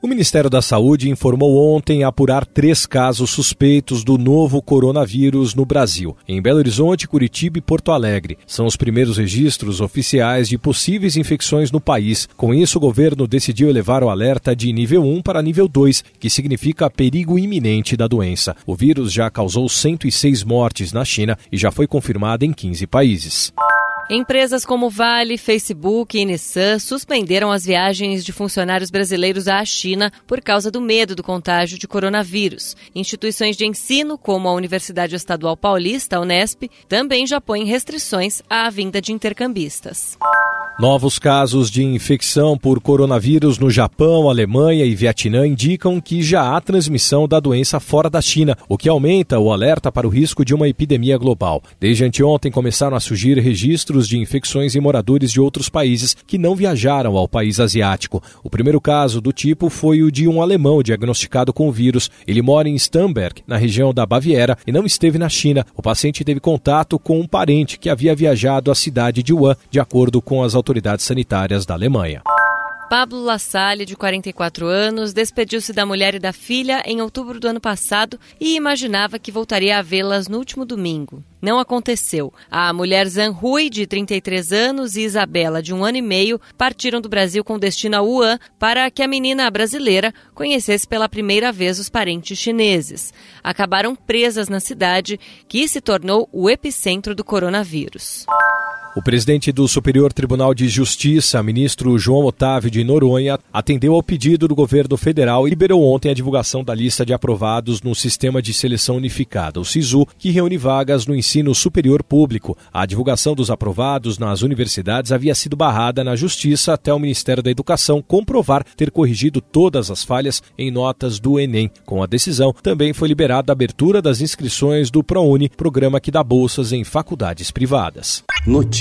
O Ministério da Saúde informou ontem apurar três casos suspeitos do novo coronavírus no Brasil, em Belo Horizonte, Curitiba e Porto Alegre. São os primeiros registros oficiais de possíveis infecções no país. Com isso, o governo decidiu elevar o alerta de nível 1 para nível 2, que significa perigo iminente da doença. O vírus já causou 106 mortes na China e já foi confirmado em 15 países. Empresas como Vale, Facebook e Nissan suspenderam as viagens de funcionários brasileiros à China por causa do medo do contágio de coronavírus. Instituições de ensino, como a Universidade Estadual Paulista, a Unesp, também já põem restrições à vinda de intercambistas. Novos casos de infecção por coronavírus no Japão, Alemanha e Vietnã indicam que já há transmissão da doença fora da China, o que aumenta o alerta para o risco de uma epidemia global. Desde anteontem começaram a surgir registros de infecções em moradores de outros países que não viajaram ao país asiático. O primeiro caso do tipo foi o de um alemão diagnosticado com o vírus. Ele mora em Stamberg, na região da Baviera, e não esteve na China. O paciente teve contato com um parente que havia viajado à cidade de Wuhan, de acordo com as autoridades sanitárias da Alemanha. Pablo Lassalle, de 44 anos, despediu-se da mulher e da filha em outubro do ano passado e imaginava que voltaria a vê-las no último domingo. Não aconteceu. A mulher Zanrui, de 33 anos, e Isabela, de um ano e meio, partiram do Brasil com destino a Wuhan para que a menina brasileira conhecesse pela primeira vez os parentes chineses. Acabaram presas na cidade, que se tornou o epicentro do coronavírus. O presidente do Superior Tribunal de Justiça, ministro João Otávio de Noronha, atendeu ao pedido do governo federal e liberou ontem a divulgação da lista de aprovados no Sistema de Seleção Unificada, o SISU, que reúne vagas no ensino superior público. A divulgação dos aprovados nas universidades havia sido barrada na Justiça até o Ministério da Educação comprovar ter corrigido todas as falhas em notas do Enem. Com a decisão, também foi liberada a abertura das inscrições do ProUni, programa que dá bolsas em faculdades privadas.